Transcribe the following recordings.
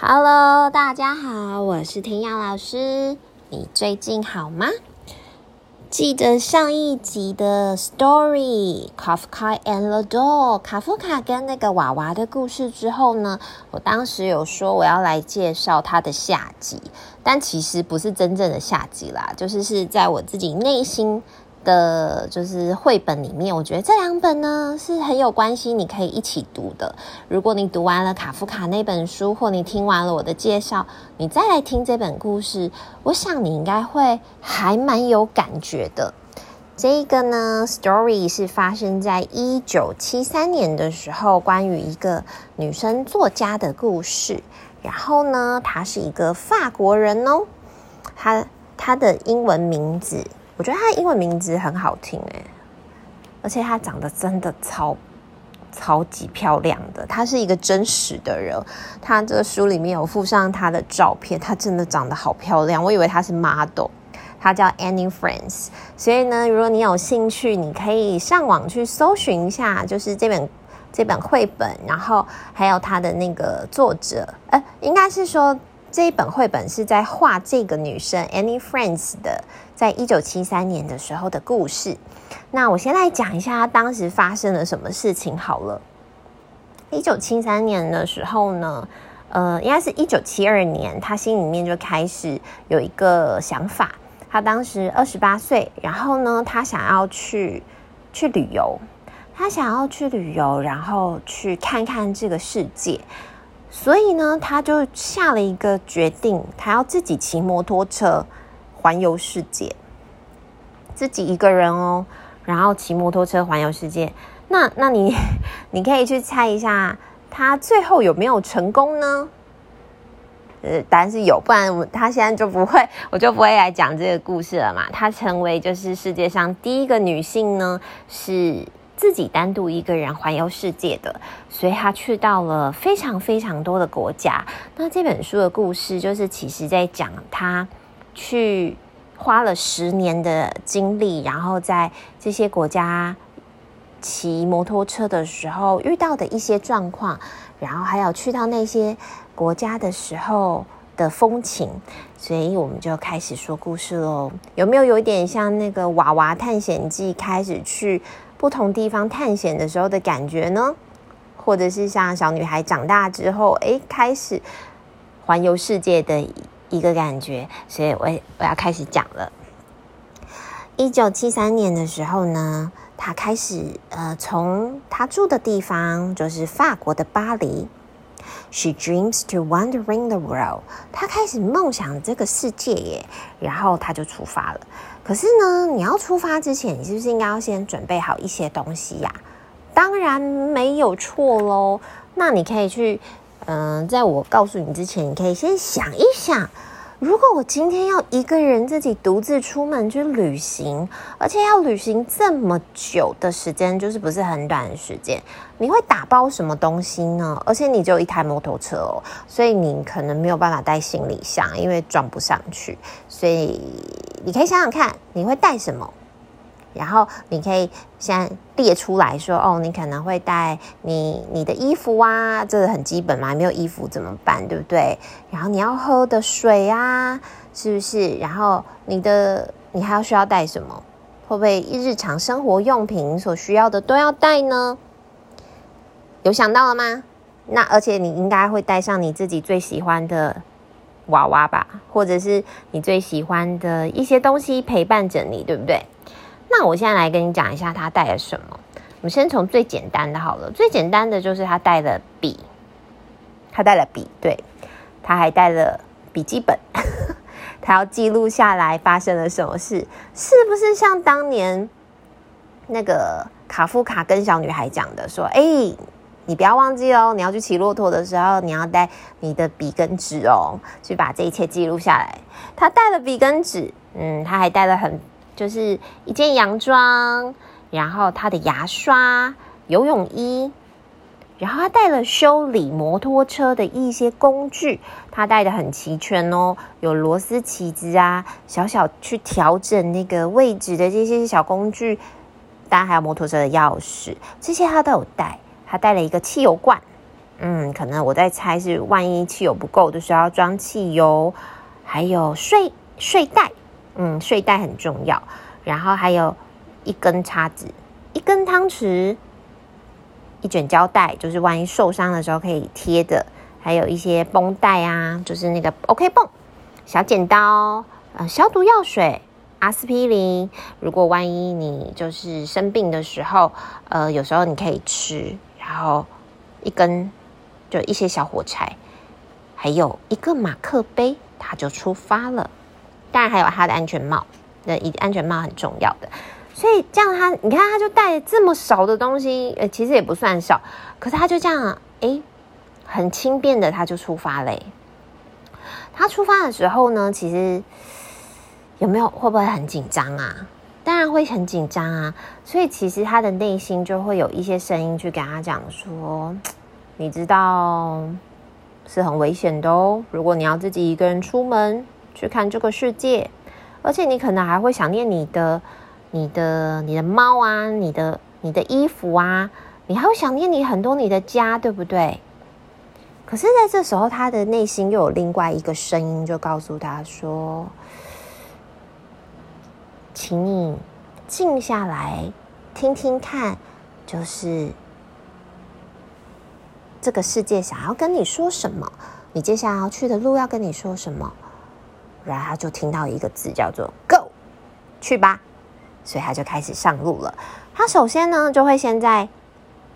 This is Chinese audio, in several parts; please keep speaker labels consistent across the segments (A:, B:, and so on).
A: Hello，大家好，我是天耀老师。你最近好吗？记得上一集的 Story Kafka and the Doll，卡夫卡跟那个娃娃的故事之后呢，我当时有说我要来介绍他的下集，但其实不是真正的下集啦，就是是在我自己内心。的就是绘本里面，我觉得这两本呢是很有关系，你可以一起读的。如果你读完了卡夫卡那本书，或你听完了我的介绍，你再来听这本故事，我想你应该会还蛮有感觉的。这个呢，story 是发生在一九七三年的时候，关于一个女生作家的故事。然后呢，她是一个法国人哦，她她的英文名字。我觉得他的英文名字很好听诶，而且他长得真的超超级漂亮的。他是一个真实的人，他这个书里面有附上他的照片，他真的长得好漂亮。我以为他是 model，他叫 Annie France。所以呢，如果你有兴趣，你可以上网去搜寻一下，就是这本这本绘本，然后还有他的那个作者，呃，应该是说。这一本绘本是在画这个女生 Any Friends 的，在一九七三年的时候的故事。那我先来讲一下她当时发生了什么事情好了。一九七三年的时候呢，呃，应该是一九七二年，她心里面就开始有一个想法。她当时二十八岁，然后呢，她想要去去旅游，她想要去旅游，然后去看看这个世界。所以呢，他就下了一个决定，他要自己骑摩托车环游世界，自己一个人哦，然后骑摩托车环游世界。那那你 你可以去猜一下，他最后有没有成功呢？呃，答案是有，不然他现在就不会，我就不会来讲这个故事了嘛。他成为就是世界上第一个女性呢，是。自己单独一个人环游世界的，所以他去到了非常非常多的国家。那这本书的故事就是，其实在讲他去花了十年的精力，然后在这些国家骑摩托车的时候遇到的一些状况，然后还有去到那些国家的时候的风情。所以我们就开始说故事喽。有没有有一点像那个《娃娃探险记》开始去？不同地方探险的时候的感觉呢，或者是像小女孩长大之后，诶，开始环游世界的一个感觉。所以我，我我要开始讲了。一九七三年的时候呢，她开始呃，从她住的地方就是法国的巴黎，She dreams to wandering the world。她开始梦想这个世界耶，然后她就出发了。可是呢，你要出发之前，你是不是应该要先准备好一些东西呀？当然没有错喽。那你可以去，嗯、在我告诉你之前，你可以先想一想。如果我今天要一个人自己独自出门去旅行，而且要旅行这么久的时间，就是不是很短的时间，你会打包什么东西呢？而且你就一台摩托车哦，所以你可能没有办法带行李箱，因为装不上去。所以你可以想想看，你会带什么？然后你可以先列出来说，哦，你可能会带你你的衣服啊，这个很基本嘛，没有衣服怎么办，对不对？然后你要喝的水啊，是不是？然后你的你还要需要带什么？会不会日常生活用品所需要的都要带呢？有想到了吗？那而且你应该会带上你自己最喜欢的娃娃吧，或者是你最喜欢的一些东西陪伴着你，对不对？那我现在来跟你讲一下他带了什么。我们先从最简单的好了，最简单的就是他带了笔，他带了笔，对，他还带了笔记本，他要记录下来发生了什么事，是不是像当年那个卡夫卡跟小女孩讲的，说，哎，你不要忘记哦，你要去骑骆驼的时候，你要带你的笔跟纸哦，去把这一切记录下来。他带了笔跟纸，嗯，他还带了很。就是一件洋装，然后他的牙刷、游泳衣，然后他带了修理摩托车的一些工具，他带的很齐全哦，有螺丝起子啊，小小去调整那个位置的这些小工具，当然还有摩托车的钥匙，这些他都有带。他带了一个汽油罐，嗯，可能我在猜是万一汽油不够的时候要装汽油，还有睡睡袋，嗯，睡袋很重要。然后还有一根叉子，一根汤匙，一卷胶带，就是万一受伤的时候可以贴的。还有一些绷带啊，就是那个 OK 绷，小剪刀，呃，消毒药水，阿司匹林。如果万一你就是生病的时候，呃，有时候你可以吃。然后一根。就一些小火柴，还有一个马克杯，他就出发了。当然还有他的安全帽，那一安全帽很重要的。所以这样他，你看他就带这么少的东西，呃，其实也不算少，可是他就这样，哎，很轻便的他就出发嘞。他出发的时候呢，其实有没有会不会很紧张啊？当然会很紧张啊。所以其实他的内心就会有一些声音去跟他讲说。你知道是很危险的哦。如果你要自己一个人出门去看这个世界，而且你可能还会想念你的、你的、你的猫啊，你的、你的衣服啊，你还会想念你很多你的家，对不对？可是，在这时候，他的内心又有另外一个声音，就告诉他说：“请你静下来，听听看，就是。”这个世界想要跟你说什么？你接下来要去的路要跟你说什么？然后他就听到一个字叫做 “Go”，去吧。所以他就开始上路了。他首先呢，就会先在，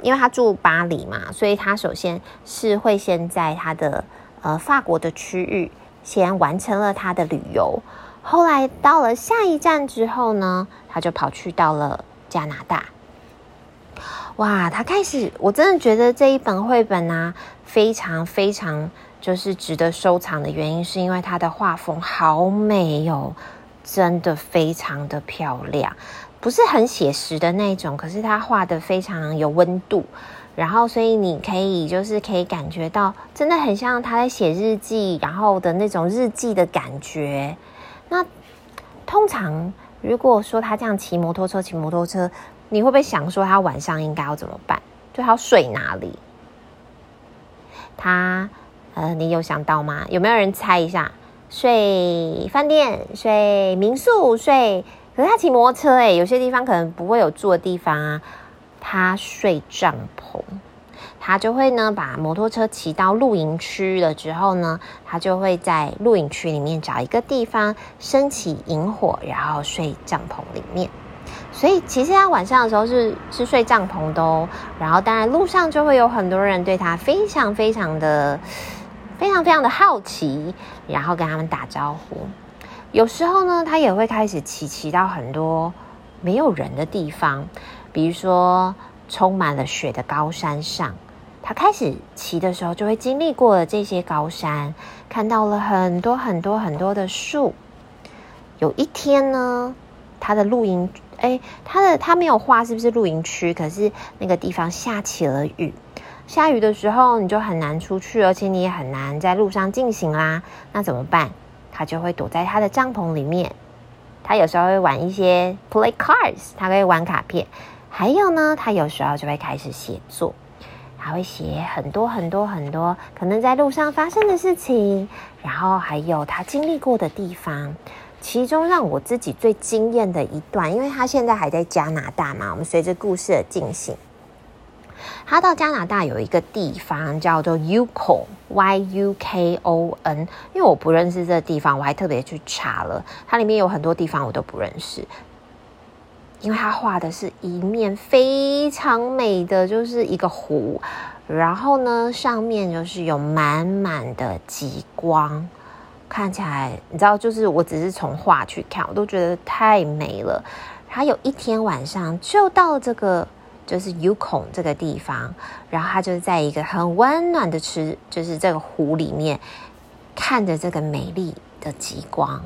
A: 因为他住巴黎嘛，所以他首先是会先在他的呃法国的区域先完成了他的旅游。后来到了下一站之后呢，他就跑去到了加拿大。哇，他开始，我真的觉得这一本绘本啊，非常非常就是值得收藏的原因，是因为它的画风好美哦，真的非常的漂亮，不是很写实的那种，可是他画的非常有温度，然后所以你可以就是可以感觉到，真的很像他在写日记，然后的那种日记的感觉。那通常如果说他这样骑摩托车，骑摩托车。你会不会想说他晚上应该要怎么办？就他睡哪里？他呃，你有想到吗？有没有人猜一下？睡饭店、睡民宿、睡……可是他骑摩托车，诶，有些地方可能不会有住的地方啊。他睡帐篷，他就会呢把摩托车骑到露营区了之后呢，他就会在露营区里面找一个地方升起营火，然后睡帐篷里面。所以其实他晚上的时候是是睡帐篷的哦，然后当然路上就会有很多人对他非常非常的非常非常的好奇，然后跟他们打招呼。有时候呢，他也会开始骑骑到很多没有人的地方，比如说充满了雪的高山上。他开始骑的时候，就会经历过了这些高山，看到了很多很多很多的树。有一天呢，他的露营。哎，他的他没有画是不是露营区？可是那个地方下起了雨，下雨的时候你就很难出去，而且你也很难在路上进行啦。那怎么办？他就会躲在他的帐篷里面。他有时候会玩一些 play cards，他会玩卡片。还有呢，他有时候就会开始写作，他会写很多很多很多可能在路上发生的事情，然后还有他经历过的地方。其中让我自己最惊艳的一段，因为他现在还在加拿大嘛，我们随着故事的进行，他到加拿大有一个地方叫做 Yukon，Y U K O N，因为我不认识这个地方，我还特别去查了，它里面有很多地方我都不认识，因为他画的是一面非常美的，就是一个湖，然后呢，上面就是有满满的极光。看起来，你知道，就是我只是从画去看，我都觉得太美了。然后有一天晚上就到这个，就是 Yukon 这个地方，然后他就在一个很温暖的池，就是这个湖里面，看着这个美丽的极光。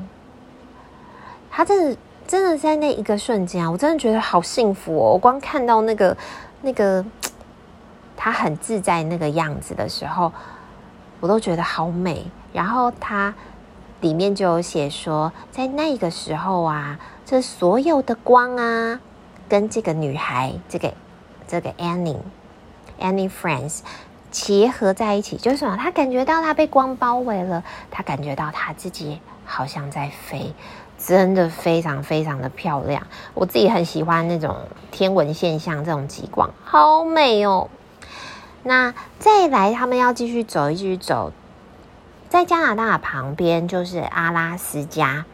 A: 他真的，真的在那一个瞬间啊，我真的觉得好幸福哦！我光看到那个那个他很自在那个样子的时候，我都觉得好美。然后他。里面就有写说，在那个时候啊，这所有的光啊，跟这个女孩，这个这个 Annie，Annie Franz，结合在一起，就是什么？他感觉到他被光包围了，他感觉到他自己好像在飞，真的非常非常的漂亮。我自己很喜欢那种天文现象，这种极光，好美哦。那再来，他们要继续走，继续走，在加拿大旁边就是阿拉斯加。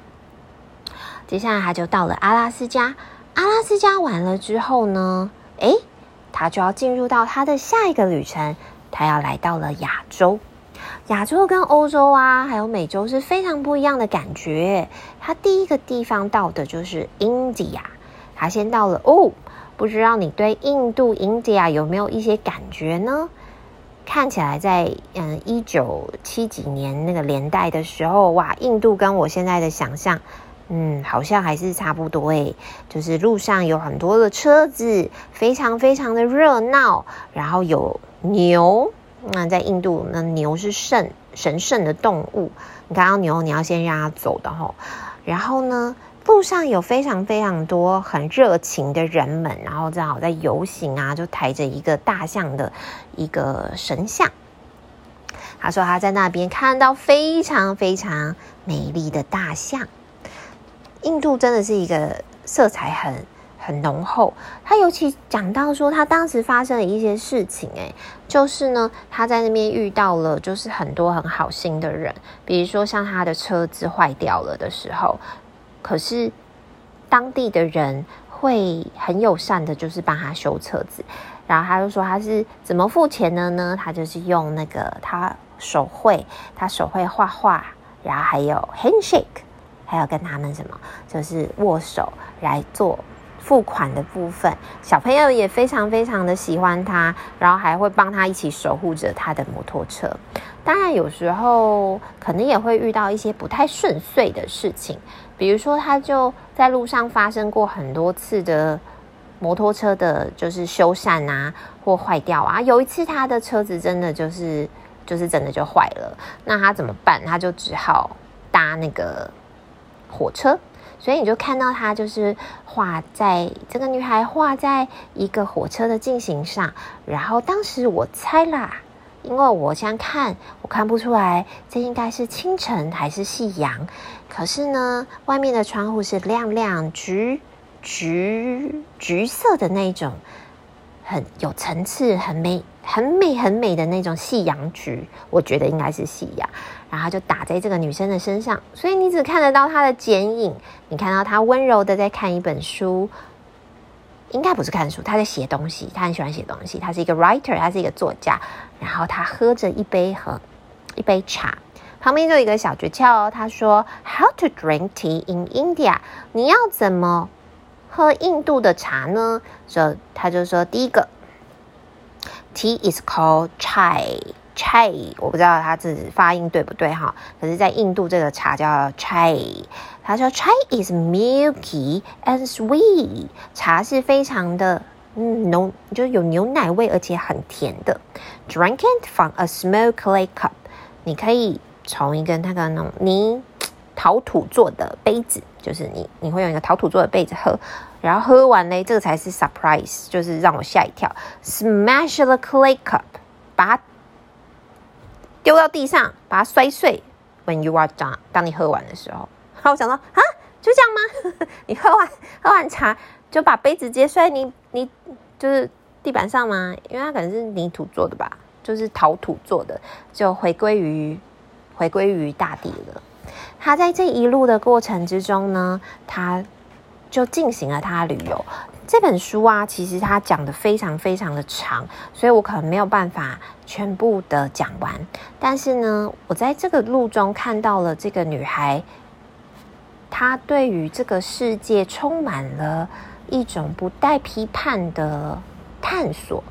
A: 接下来他就到了阿拉斯加，阿拉斯加完了之后呢，诶，他就要进入到他的下一个旅程，他要来到了亚洲。亚洲跟欧洲啊，还有美洲是非常不一样的感觉。他第一个地方到的就是 India，他先到了哦。不知道你对印度 India 有没有一些感觉呢？看起来在嗯一九七几年那个年代的时候，哇，印度跟我现在的想象，嗯，好像还是差不多诶。就是路上有很多的车子，非常非常的热闹，然后有牛。那在印度，那牛是圣神圣的动物，你看到牛，你要先让它走的吼。然后呢，路上有非常非常多很热情的人们，然后正好在游行啊，就抬着一个大象的一个神像。他说他在那边看到非常非常美丽的大象。印度真的是一个色彩很很浓厚。他尤其讲到说，他当时发生了一些事情，诶，就是呢，他在那边遇到了就是很多很好心的人，比如说像他的车子坏掉了的时候。可是，当地的人会很友善的，就是帮他修车子。然后他就说他是怎么付钱的呢？他就是用那个他手绘，他手绘画画，然后还有 handshake，还有跟他们什么，就是握手来做付款的部分。小朋友也非常非常的喜欢他，然后还会帮他一起守护着他的摩托车。当然，有时候可能也会遇到一些不太顺遂的事情。比如说，他就在路上发生过很多次的摩托车的，就是修缮啊，或坏掉啊。有一次，他的车子真的就是就是真的就坏了，那他怎么办？他就只好搭那个火车。所以你就看到他就是画在这个女孩画在一个火车的进行上，然后当时我猜啦。因为我现在看，我看不出来这应该是清晨还是夕阳。可是呢，外面的窗户是亮亮橘橘橘色的那种，很有层次、很美、很美、很美的那种夕阳橘。我觉得应该是夕阳，然后就打在这个女生的身上，所以你只看得到她的剪影，你看到她温柔的在看一本书。应该不是看书，他在写东西。他很喜欢写东西，他是一个 writer，他是一个作家。然后他喝着一杯和一杯茶，旁边就有一个小诀窍哦。他说：“How to drink tea in India？” 你要怎么喝印度的茶呢？所以他就说：“第一个，tea is called chai。” chai，我不知道他这发音对不对哈，可是，在印度这个茶叫 chai。他说 chai is milky and sweet，茶是非常的嗯浓，就是有牛奶味，而且很甜的。Drink it from a small clay cup，你可以从一个那个那种泥陶土做的杯子，就是你你会用一个陶土做的杯子喝，然后喝完呢，这个才是 surprise，就是让我吓一跳。Smash the clay cup，把它。丢到地上，把它摔碎。When you are done，当你喝完的时候，然后我想说啊，就这样吗？你喝完喝完茶就把杯子直接摔你你就是地板上吗？因为它可能是泥土做的吧，就是陶土做的，就回归于回归于大地了。他在这一路的过程之中呢，他就进行了他旅游。这本书啊，其实它讲的非常非常的长，所以我可能没有办法全部的讲完。但是呢，我在这个路中看到了这个女孩，她对于这个世界充满了一种不带批判的探索。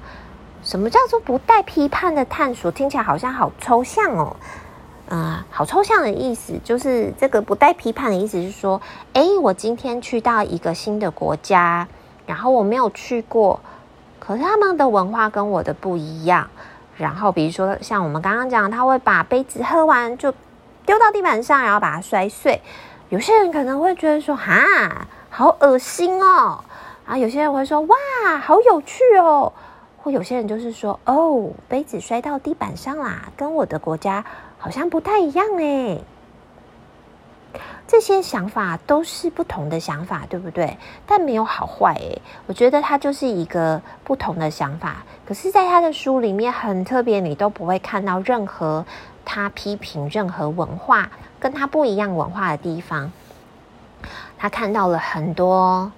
A: 什么叫做不带批判的探索？听起来好像好抽象哦。啊、好抽象的意思就是这个不带批判的意思是说，哎，我今天去到一个新的国家。然后我没有去过，可是他们的文化跟我的不一样。然后比如说像我们刚刚讲，他会把杯子喝完就丢到地板上，然后把它摔碎。有些人可能会觉得说，哈，好恶心哦。然后有些人会说，哇，好有趣哦。或有些人就是说，哦，杯子摔到地板上啦，跟我的国家好像不太一样诶。这些想法都是不同的想法，对不对？但没有好坏诶。我觉得它就是一个不同的想法。可是，在他的书里面很特别，你都不会看到任何他批评任何文化跟他不一样文化的地方。他看到了很多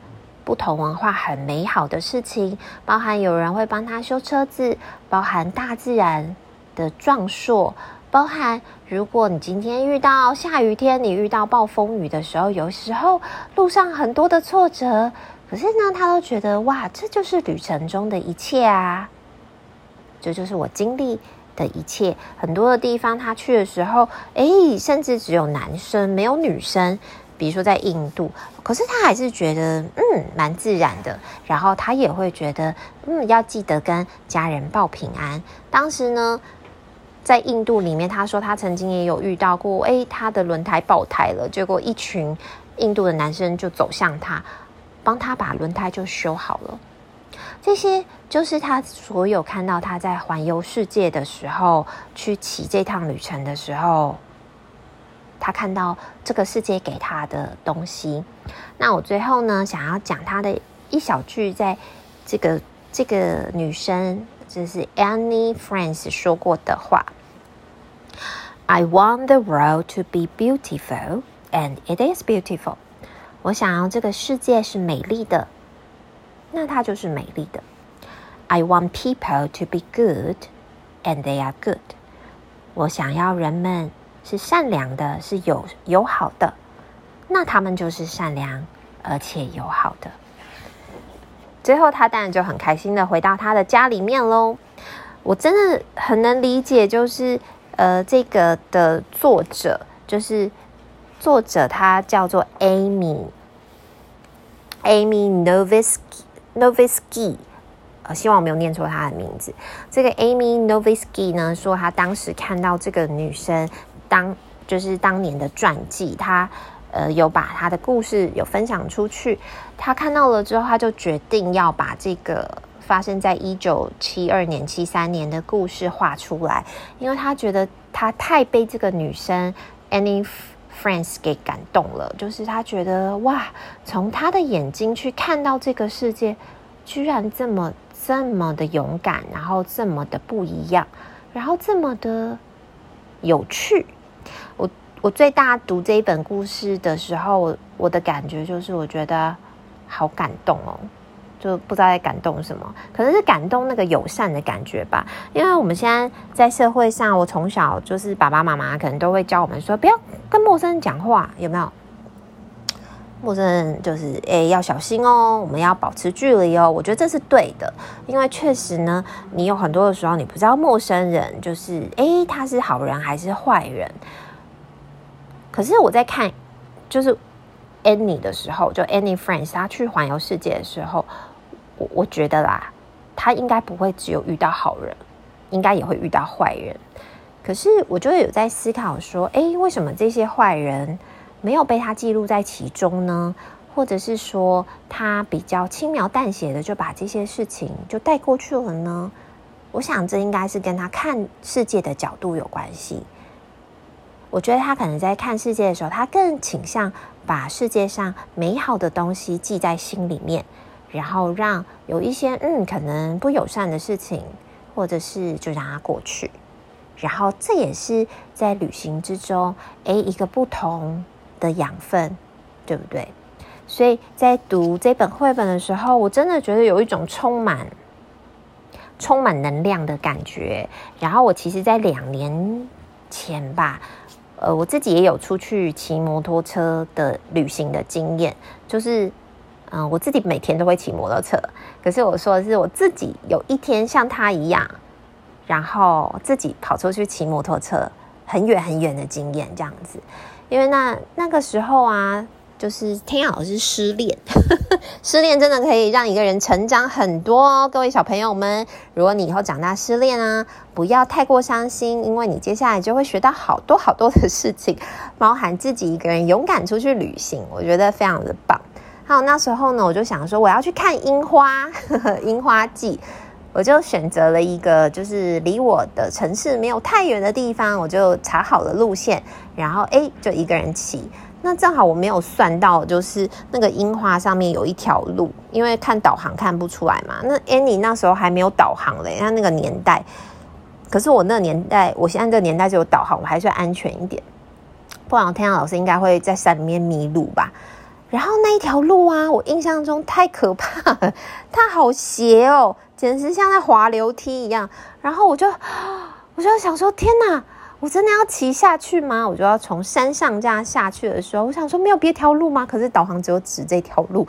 A: 不同文化很美好的事情，包含有人会帮他修车子，包含大自然的壮硕。包含，如果你今天遇到下雨天，你遇到暴风雨的时候，有时候路上很多的挫折，可是呢，他都觉得哇，这就是旅程中的一切啊，这就是我经历的一切。很多的地方他去的时候，诶，甚至只有男生没有女生，比如说在印度，可是他还是觉得嗯蛮自然的。然后他也会觉得嗯要记得跟家人报平安。当时呢。在印度里面，他说他曾经也有遇到过，诶，他的轮胎爆胎了，结果一群印度的男生就走向他，帮他把轮胎就修好了。这些就是他所有看到他在环游世界的时候，去骑这趟旅程的时候，他看到这个世界给他的东西。那我最后呢，想要讲他的一小句，在这个这个女生。这是 Annie Frank 说过的话。I want the world to be beautiful, and it is beautiful. 我想要这个世界是美丽的，那它就是美丽的。I want people to be good, and they are good. 我想要人们是善良的，是友友好的，那他们就是善良而且友好的。最后，他当然就很开心的回到他的家里面喽。我真的很能理解，就是呃，这个的作者，就是作者，他叫做 Amy Amy Novisky Novisky，呃，希望我没有念错他的名字。这个 Amy Novisky 呢，说他当时看到这个女生当就是当年的传记，他。呃，有把他的故事有分享出去，他看到了之后，他就决定要把这个发生在一九七二年、七三年的故事画出来，因为他觉得他太被这个女生 Annie Friends 给感动了，就是他觉得哇，从他的眼睛去看到这个世界，居然这么这么的勇敢，然后这么的不一样，然后这么的有趣，我。我最大读这一本故事的时候，我的感觉就是，我觉得好感动哦，就不知道在感动什么，可能是感动那个友善的感觉吧。因为我们现在在社会上，我从小就是爸爸妈妈可能都会教我们说，不要跟陌生人讲话，有没有？陌生人就是诶，要小心哦，我们要保持距离哦。我觉得这是对的，因为确实呢，你有很多的时候，你不知道陌生人就是诶，他是好人还是坏人。可是我在看，就是 Any 的时候，就 Annie Frank 他去环游世界的时候，我我觉得啦，他应该不会只有遇到好人，应该也会遇到坏人。可是我就有在思考说，诶，为什么这些坏人没有被他记录在其中呢？或者是说，他比较轻描淡写的就把这些事情就带过去了呢？我想这应该是跟他看世界的角度有关系。我觉得他可能在看世界的时候，他更倾向把世界上美好的东西记在心里面，然后让有一些嗯可能不友善的事情，或者是就让它过去。然后这也是在旅行之中，诶，一个不同的养分，对不对？所以在读这本绘本的时候，我真的觉得有一种充满充满能量的感觉。然后我其实，在两年前吧。呃，我自己也有出去骑摩托车的旅行的经验，就是，嗯、我自己每天都会骑摩托车，可是我说的是我自己有一天像他一样，然后自己跑出去骑摩托车很远很远的经验这样子，因为那那个时候啊。就是天老师失恋，失恋真的可以让一个人成长很多哦。各位小朋友们，如果你以后长大失恋啊，不要太过伤心，因为你接下来就会学到好多好多的事情，包含自己一个人勇敢出去旅行，我觉得非常的棒。好，那时候呢，我就想说我要去看樱花，樱花季。我就选择了一个就是离我的城市没有太远的地方，我就查好了路线，然后诶，就一个人骑。那正好我没有算到，就是那个樱花上面有一条路，因为看导航看不出来嘛。那 Annie 那时候还没有导航嘞，他那个年代。可是我那年代，我现在这个年代就有导航，我还算安全一点。不然天阳老师应该会在山里面迷路吧。然后那一条路啊，我印象中太可怕了，它好斜哦，简直像在滑楼梯一样。然后我就，我就想说，天哪！我真的要骑下去吗？我就要从山上这样下去的时候，我想说没有别条路吗？可是导航只有指这条路，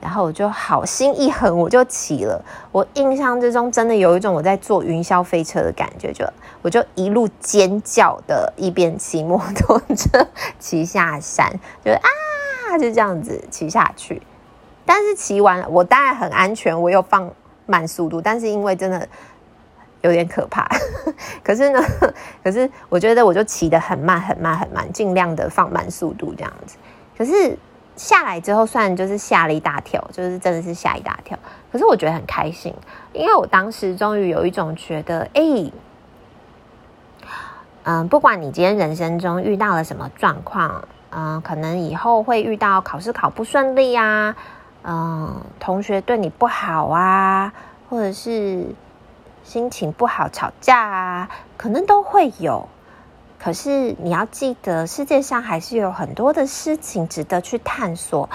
A: 然后我就好心一横，我就骑了。我印象之中真的有一种我在坐云霄飞车的感觉，就我就一路尖叫的，一边骑摩托车骑下山，就啊，他就这样子骑下去。但是骑完，我当然很安全，我有放慢速度，但是因为真的。有点可怕，可是呢，可是我觉得我就骑得很慢很慢很慢，尽量的放慢速度这样子。可是下来之后，算就是吓了一大跳，就是真的是吓一大跳。可是我觉得很开心，因为我当时终于有一种觉得，哎、嗯，不管你今天人生中遇到了什么状况，嗯，可能以后会遇到考试考不顺利啊，嗯，同学对你不好啊，或者是。心情不好，吵架啊，可能都会有。可是你要记得，世界上还是有很多的事情值得去探索。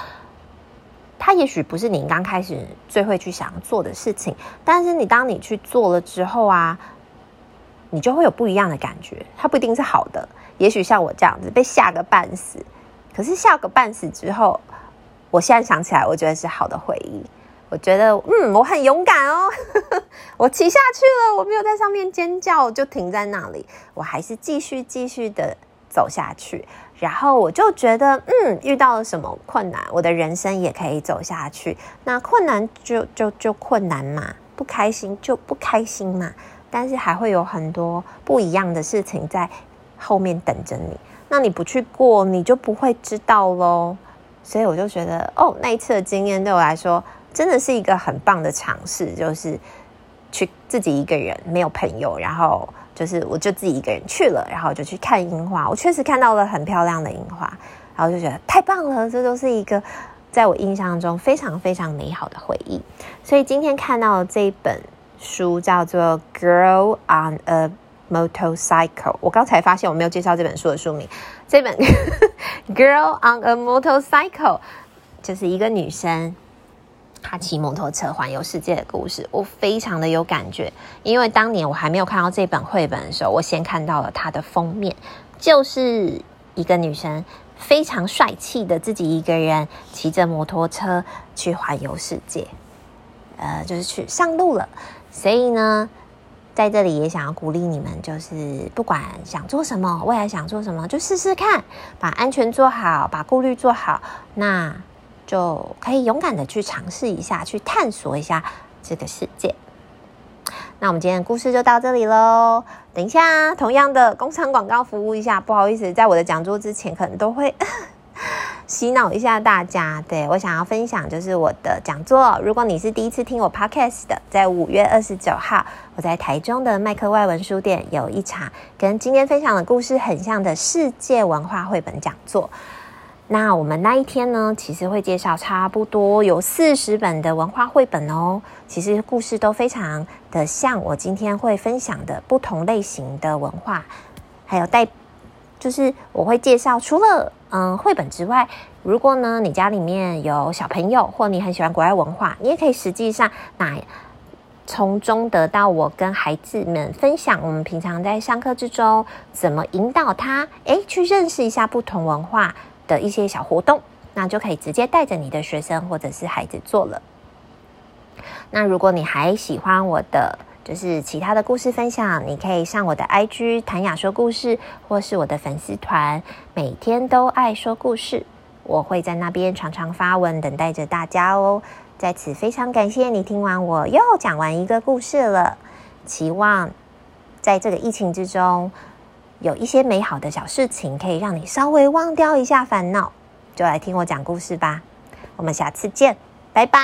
A: 它也许不是你刚开始最会去想做的事情，但是你当你去做了之后啊，你就会有不一样的感觉。它不一定是好的，也许像我这样子被吓个半死，可是吓个半死之后，我现在想起来，我觉得是好的回忆。我觉得，嗯，我很勇敢哦，我骑下去了，我没有在上面尖叫，就停在那里，我还是继续继续的走下去。然后我就觉得，嗯，遇到了什么困难，我的人生也可以走下去。那困难就就就困难嘛，不开心就不开心嘛。但是还会有很多不一样的事情在后面等着你。那你不去过，你就不会知道喽。所以我就觉得，哦，那一次的经验对我来说。真的是一个很棒的尝试，就是去自己一个人，没有朋友，然后就是我就自己一个人去了，然后就去看樱花。我确实看到了很漂亮的樱花，然后就觉得太棒了，这都是一个在我印象中非常非常美好的回忆。所以今天看到这一本书叫做《Girl on a Motorcycle》，我刚才发现我没有介绍这本书的书名。这本 《Girl on a Motorcycle》就是一个女生。她骑摩托车环游世界的故事，我非常的有感觉。因为当年我还没有看到这本绘本的时候，我先看到了它的封面，就是一个女生非常帅气的自己一个人骑着摩托车去环游世界，呃，就是去上路了。所以呢，在这里也想要鼓励你们，就是不管想做什么，未来想做什么，就试试看，把安全做好，把顾虑做好。那。就可以勇敢的去尝试一下，去探索一下这个世界。那我们今天的故事就到这里喽。等一下，同样的工厂广告服务一下，不好意思，在我的讲座之前，可能都会洗脑一下大家。对，我想要分享就是我的讲座。如果你是第一次听我 podcast 的，在五月二十九号，我在台中的麦克外文书店有一场跟今天分享的故事很像的世界文化绘本讲座。那我们那一天呢，其实会介绍差不多有四十本的文化绘本哦。其实故事都非常的像我今天会分享的不同类型的文化，还有带，就是我会介绍除了嗯绘本之外，如果呢你家里面有小朋友，或你很喜欢国外文化，你也可以实际上那从中得到我跟孩子们分享我们平常在上课之中怎么引导他，诶，去认识一下不同文化。的一些小活动，那就可以直接带着你的学生或者是孩子做了。那如果你还喜欢我的就是其他的故事分享，你可以上我的 IG 谭雅说故事，或是我的粉丝团，每天都爱说故事，我会在那边常常发文，等待着大家哦。在此非常感谢你听完我又讲完一个故事了，期望在这个疫情之中。有一些美好的小事情可以让你稍微忘掉一下烦恼，就来听我讲故事吧。我们下次见，拜拜。